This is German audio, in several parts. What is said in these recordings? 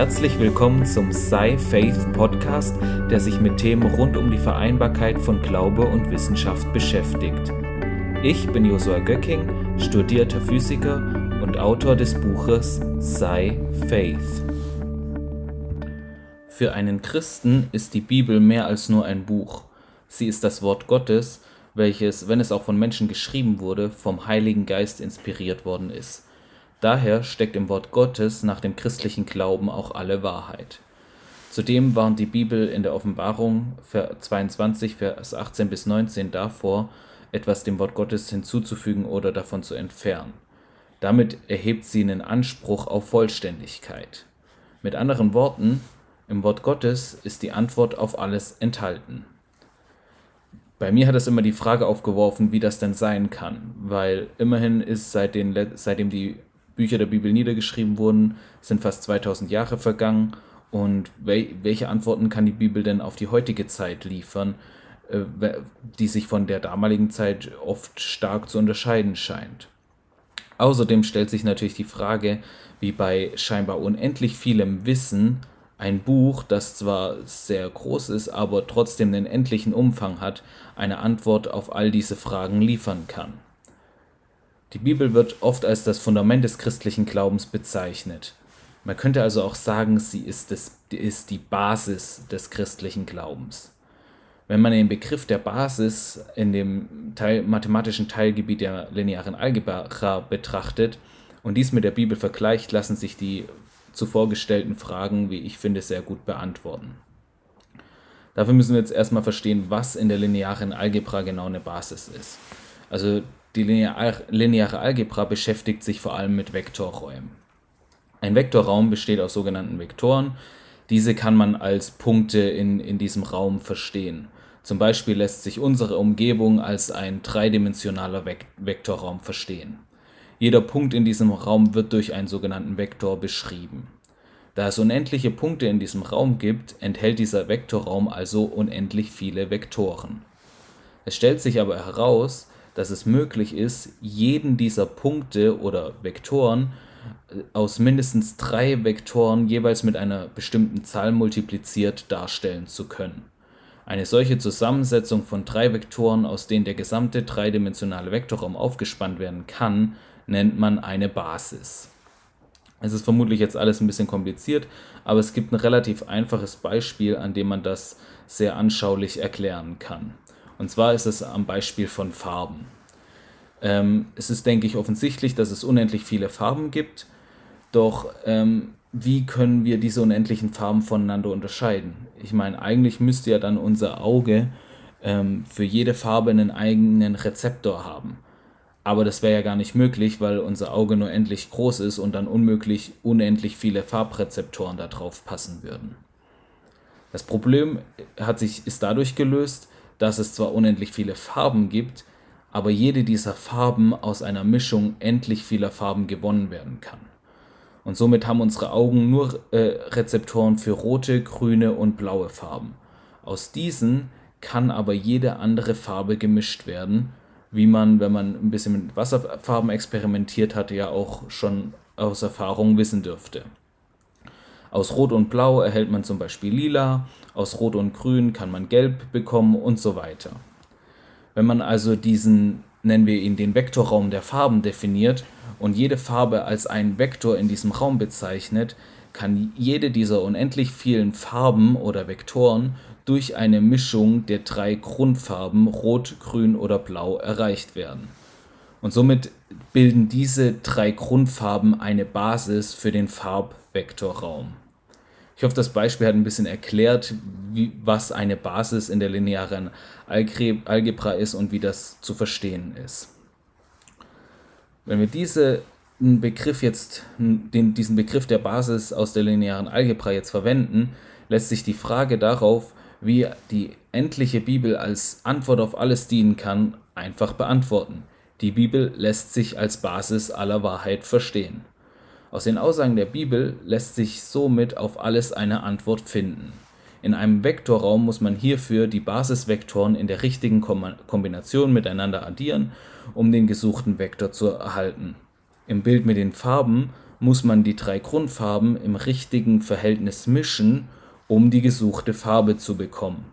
Herzlich willkommen zum Sci Faith Podcast, der sich mit Themen rund um die Vereinbarkeit von Glaube und Wissenschaft beschäftigt. Ich bin Josua Göcking, studierter Physiker und Autor des Buches Sci Faith. Für einen Christen ist die Bibel mehr als nur ein Buch. Sie ist das Wort Gottes, welches, wenn es auch von Menschen geschrieben wurde, vom Heiligen Geist inspiriert worden ist. Daher steckt im Wort Gottes nach dem christlichen Glauben auch alle Wahrheit. Zudem warnt die Bibel in der Offenbarung 22, Vers 18 bis 19 davor, etwas dem Wort Gottes hinzuzufügen oder davon zu entfernen. Damit erhebt sie einen Anspruch auf Vollständigkeit. Mit anderen Worten, im Wort Gottes ist die Antwort auf alles enthalten. Bei mir hat es immer die Frage aufgeworfen, wie das denn sein kann, weil immerhin ist seit den, seitdem die Bücher der Bibel niedergeschrieben wurden, sind fast 2000 Jahre vergangen. Und welche Antworten kann die Bibel denn auf die heutige Zeit liefern, äh, die sich von der damaligen Zeit oft stark zu unterscheiden scheint? Außerdem stellt sich natürlich die Frage, wie bei scheinbar unendlich vielem Wissen ein Buch, das zwar sehr groß ist, aber trotzdem einen endlichen Umfang hat, eine Antwort auf all diese Fragen liefern kann. Die Bibel wird oft als das Fundament des christlichen Glaubens bezeichnet. Man könnte also auch sagen, sie ist, das, ist die Basis des christlichen Glaubens. Wenn man den Begriff der Basis in dem Teil, mathematischen Teilgebiet der linearen Algebra betrachtet und dies mit der Bibel vergleicht, lassen sich die zuvor gestellten Fragen, wie ich finde, sehr gut beantworten. Dafür müssen wir jetzt erstmal verstehen, was in der linearen Algebra genau eine Basis ist. Also die lineare Algebra beschäftigt sich vor allem mit Vektorräumen. Ein Vektorraum besteht aus sogenannten Vektoren. Diese kann man als Punkte in, in diesem Raum verstehen. Zum Beispiel lässt sich unsere Umgebung als ein dreidimensionaler Vektorraum verstehen. Jeder Punkt in diesem Raum wird durch einen sogenannten Vektor beschrieben. Da es unendliche Punkte in diesem Raum gibt, enthält dieser Vektorraum also unendlich viele Vektoren. Es stellt sich aber heraus, dass es möglich ist, jeden dieser Punkte oder Vektoren äh, aus mindestens drei Vektoren jeweils mit einer bestimmten Zahl multipliziert darstellen zu können. Eine solche Zusammensetzung von drei Vektoren, aus denen der gesamte dreidimensionale Vektorraum aufgespannt werden kann, nennt man eine Basis. Es ist vermutlich jetzt alles ein bisschen kompliziert, aber es gibt ein relativ einfaches Beispiel, an dem man das sehr anschaulich erklären kann. Und zwar ist es am Beispiel von Farben. Ähm, es ist, denke ich, offensichtlich, dass es unendlich viele Farben gibt. Doch ähm, wie können wir diese unendlichen Farben voneinander unterscheiden? Ich meine, eigentlich müsste ja dann unser Auge ähm, für jede Farbe einen eigenen Rezeptor haben. Aber das wäre ja gar nicht möglich, weil unser Auge nur endlich groß ist und dann unmöglich unendlich viele Farbrezeptoren da drauf passen würden. Das Problem hat sich, ist dadurch gelöst, dass es zwar unendlich viele Farben gibt, aber jede dieser Farben aus einer Mischung endlich vieler Farben gewonnen werden kann. Und somit haben unsere Augen nur äh, Rezeptoren für rote, grüne und blaue Farben. Aus diesen kann aber jede andere Farbe gemischt werden, wie man, wenn man ein bisschen mit Wasserfarben experimentiert hat, ja auch schon aus Erfahrung wissen dürfte. Aus Rot und Blau erhält man zum Beispiel Lila, aus Rot und Grün kann man Gelb bekommen und so weiter. Wenn man also diesen, nennen wir ihn den Vektorraum der Farben definiert und jede Farbe als einen Vektor in diesem Raum bezeichnet, kann jede dieser unendlich vielen Farben oder Vektoren durch eine Mischung der drei Grundfarben Rot, Grün oder Blau erreicht werden. Und somit bilden diese drei Grundfarben eine Basis für den Farbvektorraum. Ich hoffe, das Beispiel hat ein bisschen erklärt, wie, was eine Basis in der linearen Algebra ist und wie das zu verstehen ist. Wenn wir diese Begriff jetzt, den, diesen Begriff der Basis aus der linearen Algebra jetzt verwenden, lässt sich die Frage darauf, wie die endliche Bibel als Antwort auf alles dienen kann, einfach beantworten. Die Bibel lässt sich als Basis aller Wahrheit verstehen. Aus den Aussagen der Bibel lässt sich somit auf alles eine Antwort finden. In einem Vektorraum muss man hierfür die Basisvektoren in der richtigen Kombination miteinander addieren, um den gesuchten Vektor zu erhalten. Im Bild mit den Farben muss man die drei Grundfarben im richtigen Verhältnis mischen, um die gesuchte Farbe zu bekommen.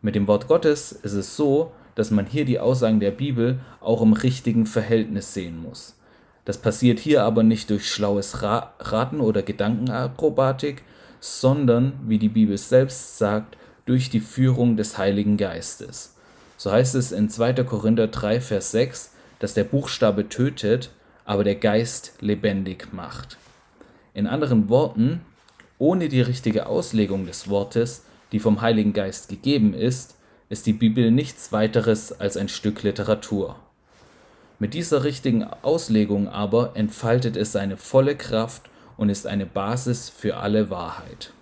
Mit dem Wort Gottes ist es so, dass man hier die Aussagen der Bibel auch im richtigen Verhältnis sehen muss. Das passiert hier aber nicht durch schlaues Raten oder Gedankenakrobatik, sondern, wie die Bibel selbst sagt, durch die Führung des Heiligen Geistes. So heißt es in 2. Korinther 3, Vers 6, dass der Buchstabe tötet, aber der Geist lebendig macht. In anderen Worten, ohne die richtige Auslegung des Wortes, die vom Heiligen Geist gegeben ist, ist die Bibel nichts weiteres als ein Stück Literatur. Mit dieser richtigen Auslegung aber entfaltet es seine volle Kraft und ist eine Basis für alle Wahrheit.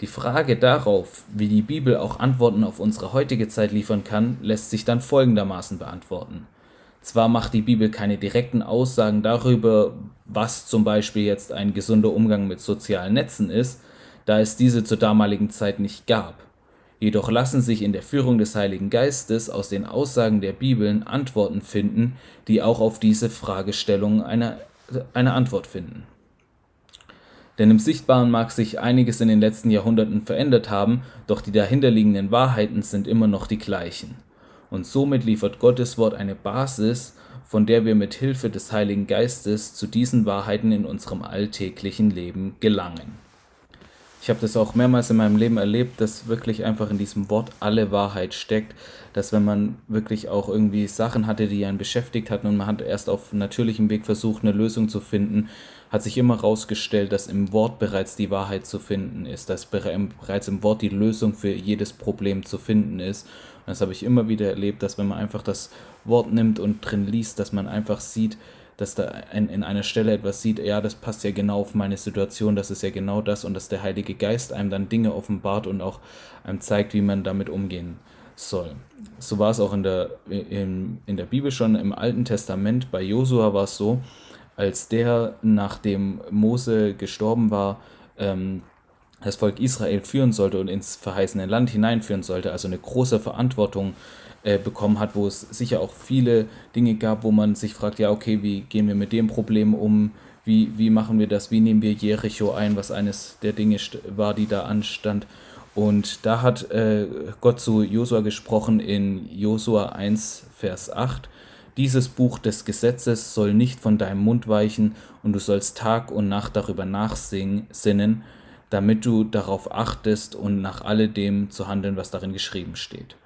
Die Frage darauf, wie die Bibel auch Antworten auf unsere heutige Zeit liefern kann, lässt sich dann folgendermaßen beantworten. Zwar macht die Bibel keine direkten Aussagen darüber, was zum Beispiel jetzt ein gesunder Umgang mit sozialen Netzen ist, da es diese zur damaligen Zeit nicht gab. Jedoch lassen sich in der Führung des Heiligen Geistes aus den Aussagen der Bibeln Antworten finden, die auch auf diese Fragestellung eine, eine Antwort finden. Denn im Sichtbaren mag sich einiges in den letzten Jahrhunderten verändert haben, doch die dahinterliegenden Wahrheiten sind immer noch die gleichen und somit liefert Gottes Wort eine Basis, von der wir mit Hilfe des Heiligen Geistes zu diesen Wahrheiten in unserem alltäglichen Leben gelangen. Ich habe das auch mehrmals in meinem Leben erlebt, dass wirklich einfach in diesem Wort alle Wahrheit steckt, dass wenn man wirklich auch irgendwie Sachen hatte, die einen beschäftigt hatten und man hat erst auf natürlichem Weg versucht, eine Lösung zu finden, hat sich immer herausgestellt, dass im Wort bereits die Wahrheit zu finden ist, dass bereits im Wort die Lösung für jedes Problem zu finden ist. Und das habe ich immer wieder erlebt, dass wenn man einfach das Wort nimmt und drin liest, dass man einfach sieht, dass da in, in einer Stelle etwas sieht, ja, das passt ja genau auf meine Situation, das ist ja genau das und dass der Heilige Geist einem dann Dinge offenbart und auch einem zeigt, wie man damit umgehen soll. So war es auch in der, in, in der Bibel schon im Alten Testament. Bei Josua war es so, als der, nachdem Mose gestorben war, ähm, das Volk Israel führen sollte und ins verheißene Land hineinführen sollte, also eine große Verantwortung äh, bekommen hat, wo es sicher auch viele Dinge gab, wo man sich fragt, ja, okay, wie gehen wir mit dem Problem um? Wie, wie machen wir das? Wie nehmen wir Jericho ein, was eines der Dinge war, die da anstand? Und da hat äh, Gott zu Josua gesprochen in Josua 1, Vers 8. Dieses Buch des Gesetzes soll nicht von deinem Mund weichen, und du sollst Tag und Nacht darüber nachsinnen, damit du darauf achtest und nach alledem zu handeln, was darin geschrieben steht.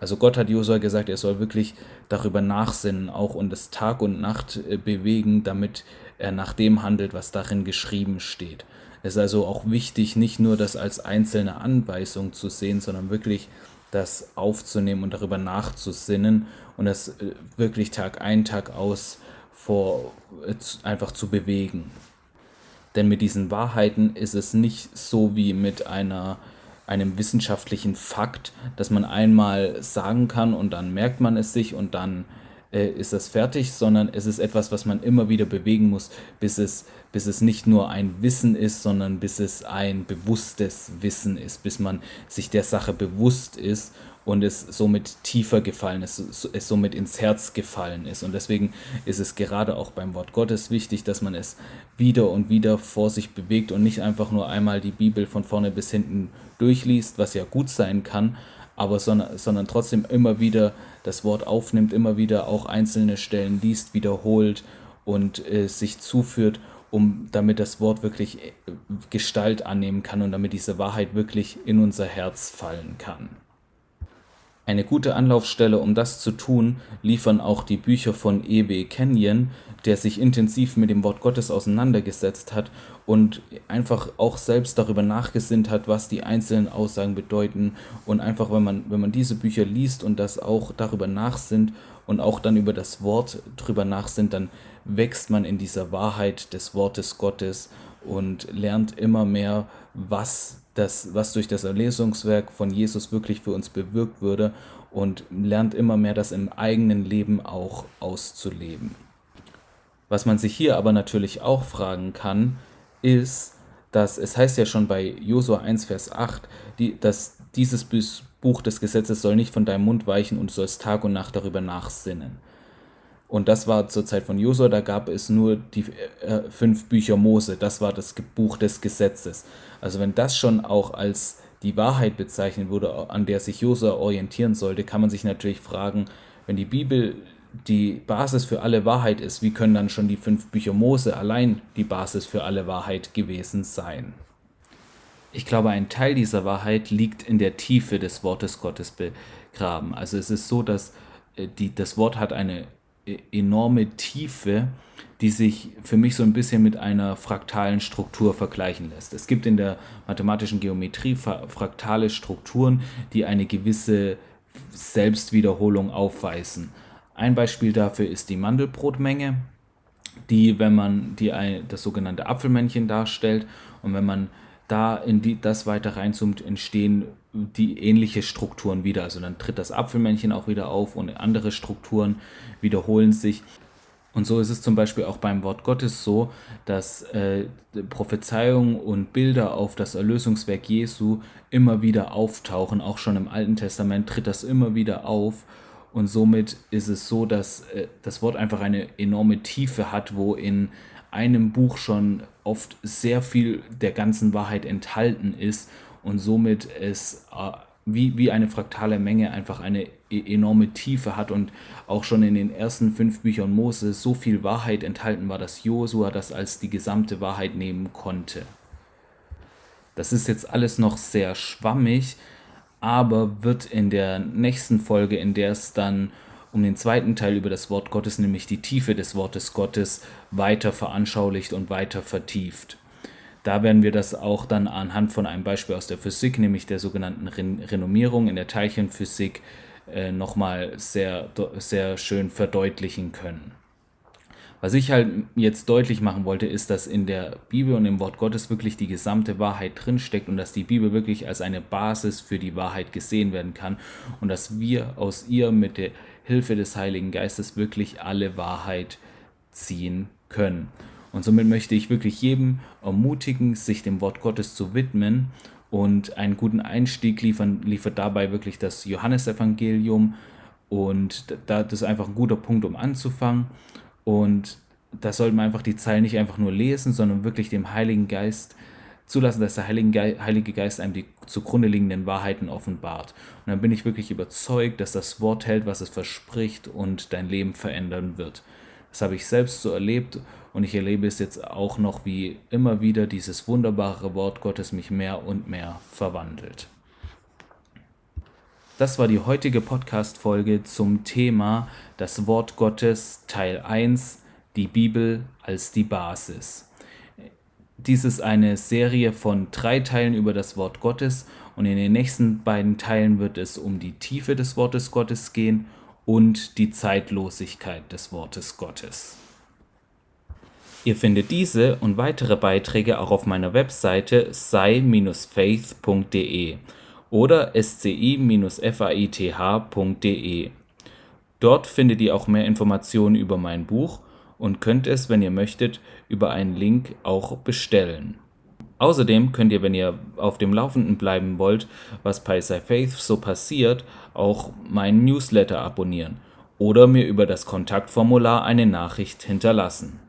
Also Gott hat Josua gesagt, er soll wirklich darüber nachsinnen auch und es Tag und Nacht äh, bewegen, damit er nach dem handelt, was darin geschrieben steht. Es ist also auch wichtig, nicht nur das als einzelne Anweisung zu sehen, sondern wirklich das aufzunehmen und darüber nachzusinnen und das äh, wirklich Tag ein, Tag aus vor, äh, einfach zu bewegen. Denn mit diesen Wahrheiten ist es nicht so wie mit einer, einem wissenschaftlichen Fakt, dass man einmal sagen kann und dann merkt man es sich und dann äh, ist das fertig, sondern es ist etwas, was man immer wieder bewegen muss, bis es, bis es nicht nur ein Wissen ist, sondern bis es ein bewusstes Wissen ist, bis man sich der Sache bewusst ist und es somit tiefer gefallen ist, es somit ins Herz gefallen ist. Und deswegen ist es gerade auch beim Wort Gottes wichtig, dass man es wieder und wieder vor sich bewegt und nicht einfach nur einmal die Bibel von vorne bis hinten durchliest, was ja gut sein kann, aber sondern, sondern trotzdem immer wieder das Wort aufnimmt, immer wieder auch einzelne Stellen liest, wiederholt und äh, sich zuführt, um damit das Wort wirklich äh, Gestalt annehmen kann und damit diese Wahrheit wirklich in unser Herz fallen kann. Eine gute Anlaufstelle, um das zu tun, liefern auch die Bücher von E.W. Kenyon, der sich intensiv mit dem Wort Gottes auseinandergesetzt hat und einfach auch selbst darüber nachgesinnt hat, was die einzelnen Aussagen bedeuten. Und einfach, wenn man, wenn man diese Bücher liest und das auch darüber nachsinnt und auch dann über das Wort drüber nachsinnt, dann wächst man in dieser Wahrheit des Wortes Gottes und lernt immer mehr, was das, was durch das Erlesungswerk von Jesus wirklich für uns bewirkt würde und lernt immer mehr das im eigenen Leben auch auszuleben. Was man sich hier aber natürlich auch fragen kann, ist, dass es heißt ja schon bei Josua 1, Vers 8, die, dass dieses Buch des Gesetzes soll nicht von deinem Mund weichen und du sollst Tag und Nacht darüber nachsinnen. Und das war zur Zeit von Josua, da gab es nur die äh, fünf Bücher Mose. Das war das Buch des Gesetzes. Also wenn das schon auch als die Wahrheit bezeichnet wurde, an der sich Josua orientieren sollte, kann man sich natürlich fragen, wenn die Bibel die Basis für alle Wahrheit ist, wie können dann schon die fünf Bücher Mose allein die Basis für alle Wahrheit gewesen sein? Ich glaube, ein Teil dieser Wahrheit liegt in der Tiefe des Wortes Gottes begraben. Also es ist so, dass äh, die, das Wort hat eine äh, enorme Tiefe, die sich für mich so ein bisschen mit einer fraktalen Struktur vergleichen lässt. Es gibt in der mathematischen Geometrie fraktale Strukturen, die eine gewisse Selbstwiederholung aufweisen. Ein Beispiel dafür ist die Mandelbrotmenge, die, wenn man die das sogenannte Apfelmännchen darstellt und wenn man da in die, das weiter reinzoomt, entstehen die ähnliche Strukturen wieder. Also dann tritt das Apfelmännchen auch wieder auf und andere Strukturen wiederholen sich. Und so ist es zum Beispiel auch beim Wort Gottes so, dass äh, Prophezeiungen und Bilder auf das Erlösungswerk Jesu immer wieder auftauchen. Auch schon im Alten Testament tritt das immer wieder auf. Und somit ist es so, dass äh, das Wort einfach eine enorme Tiefe hat, wo in einem Buch schon oft sehr viel der ganzen Wahrheit enthalten ist und somit es äh, wie, wie eine fraktale Menge einfach eine e-, enorme Tiefe hat und auch schon in den ersten fünf Büchern Mose so viel Wahrheit enthalten war, dass Josua das als die gesamte Wahrheit nehmen konnte. Das ist jetzt alles noch sehr schwammig, aber wird in der nächsten Folge, in der es dann um den zweiten Teil über das Wort Gottes, nämlich die Tiefe des Wortes Gottes, weiter veranschaulicht und weiter vertieft. Da werden wir das auch dann anhand von einem Beispiel aus der Physik, nämlich der sogenannten Ren Renommierung in der Teilchenphysik, äh, nochmal sehr, sehr schön verdeutlichen können. Was ich halt jetzt deutlich machen wollte, ist, dass in der Bibel und im Wort Gottes wirklich die gesamte Wahrheit drinsteckt und dass die Bibel wirklich als eine Basis für die Wahrheit gesehen werden kann und dass wir aus ihr mit der Hilfe des Heiligen Geistes wirklich alle Wahrheit ziehen können. Und somit möchte ich wirklich jedem ermutigen, sich dem Wort Gottes zu widmen und einen guten Einstieg liefern, liefert dabei wirklich das Johannesevangelium. Und da, das ist einfach ein guter Punkt, um anzufangen. Und da sollte man einfach die Zeilen nicht einfach nur lesen, sondern wirklich dem Heiligen Geist zulassen, dass der Heilige Geist einem die zugrunde liegenden Wahrheiten offenbart. Und dann bin ich wirklich überzeugt, dass das Wort hält, was es verspricht und dein Leben verändern wird. Das habe ich selbst so erlebt und ich erlebe es jetzt auch noch, wie immer wieder dieses wunderbare Wort Gottes mich mehr und mehr verwandelt. Das war die heutige Podcast-Folge zum Thema Das Wort Gottes Teil 1, die Bibel als die Basis. Dies ist eine Serie von drei Teilen über das Wort Gottes und in den nächsten beiden Teilen wird es um die Tiefe des Wortes Gottes gehen und die Zeitlosigkeit des Wortes Gottes. Ihr findet diese und weitere Beiträge auch auf meiner Webseite sei-faith.de oder sci-faith.de. Dort findet ihr auch mehr Informationen über mein Buch und könnt es, wenn ihr möchtet, über einen Link auch bestellen. Außerdem könnt ihr, wenn ihr auf dem Laufenden bleiben wollt, was bei Faith so passiert, auch meinen Newsletter abonnieren oder mir über das Kontaktformular eine Nachricht hinterlassen.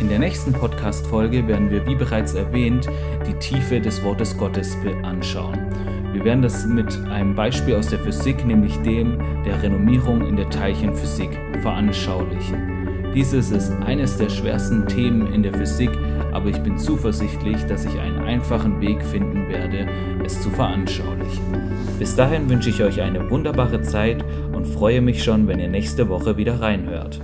In der nächsten Podcast-Folge werden wir, wie bereits erwähnt, die Tiefe des Wortes Gottes anschauen. Wir werden das mit einem Beispiel aus der Physik, nämlich dem der Renommierung in der Teilchenphysik, veranschaulichen. Dieses ist eines der schwersten Themen in der Physik, aber ich bin zuversichtlich, dass ich einen einfachen Weg finden werde, es zu veranschaulichen. Bis dahin wünsche ich euch eine wunderbare Zeit und freue mich schon, wenn ihr nächste Woche wieder reinhört.